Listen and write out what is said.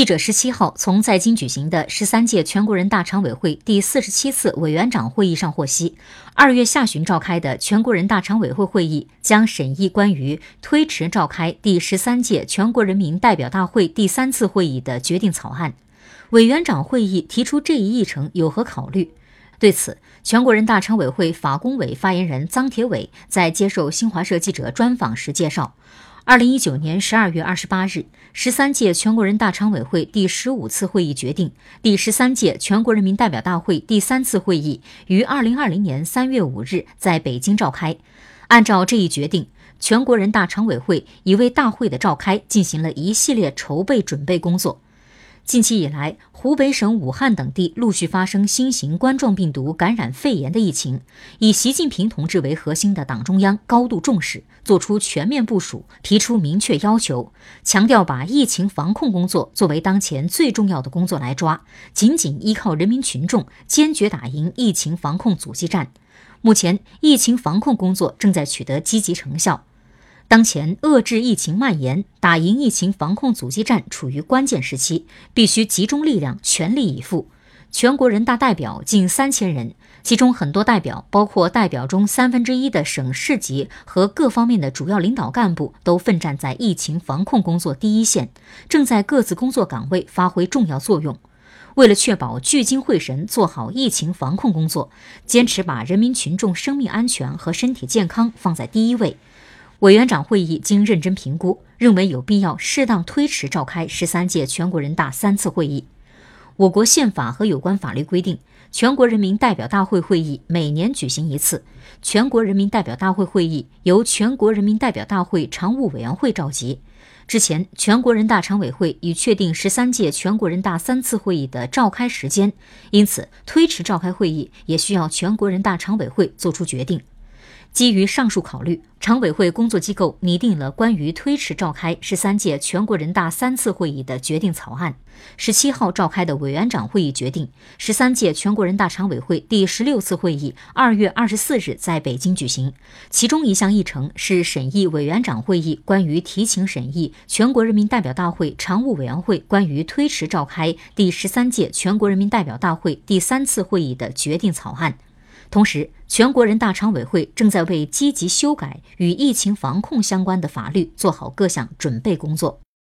记者十七号从在京举行的十三届全国人大常委会第四十七次委员长会议上获悉，二月下旬召开的全国人大常委会会议将审议关于推迟召开第十三届全国人民代表大会第三次会议的决定草案。委员长会议提出这一议程有何考虑？对此，全国人大常委会法工委发言人臧铁伟在接受新华社记者专访时介绍。二零一九年十二月二十八日，十三届全国人大常委会第十五次会议决定，第十三届全国人民代表大会第三次会议于二零二零年三月五日在北京召开。按照这一决定，全国人大常委会已为大会的召开进行了一系列筹备准备工作。近期以来，湖北省武汉等地陆续发生新型冠状病毒感染肺炎的疫情。以习近平同志为核心的党中央高度重视，作出全面部署，提出明确要求，强调把疫情防控工作作为当前最重要的工作来抓，紧紧依靠人民群众，坚决打赢疫情防控阻击战。目前，疫情防控工作正在取得积极成效。当前遏制疫情蔓延、打赢疫情防控阻击战处于关键时期，必须集中力量，全力以赴。全国人大代表近三千人，其中很多代表，包括代表中三分之一的省市级和各方面的主要领导干部，都奋战在疫情防控工作第一线，正在各自工作岗位发挥重要作用。为了确保聚精会神做好疫情防控工作，坚持把人民群众生命安全和身体健康放在第一位。委员长会议经认真评估，认为有必要适当推迟召开十三届全国人大三次会议。我国宪法和有关法律规定，全国人民代表大会会议每年举行一次。全国人民代表大会会议由全国人民代表大会常务委员会召集。之前，全国人大常委会已确定十三届全国人大三次会议的召开时间，因此推迟召开会议也需要全国人大常委会作出决定。基于上述考虑，常委会工作机构拟定了关于推迟召开十三届全国人大三次会议的决定草案。十七号召开的委员长会议决定，十三届全国人大常委会第十六次会议二月二十四日在北京举行。其中一项议程是审议委员长会议关于提请审议全国人民代表大会常务委员会关于推迟召开第十三届全国人民代表大会第三次会议的决定草案。同时，全国人大常委会正在为积极修改与疫情防控相关的法律做好各项准备工作。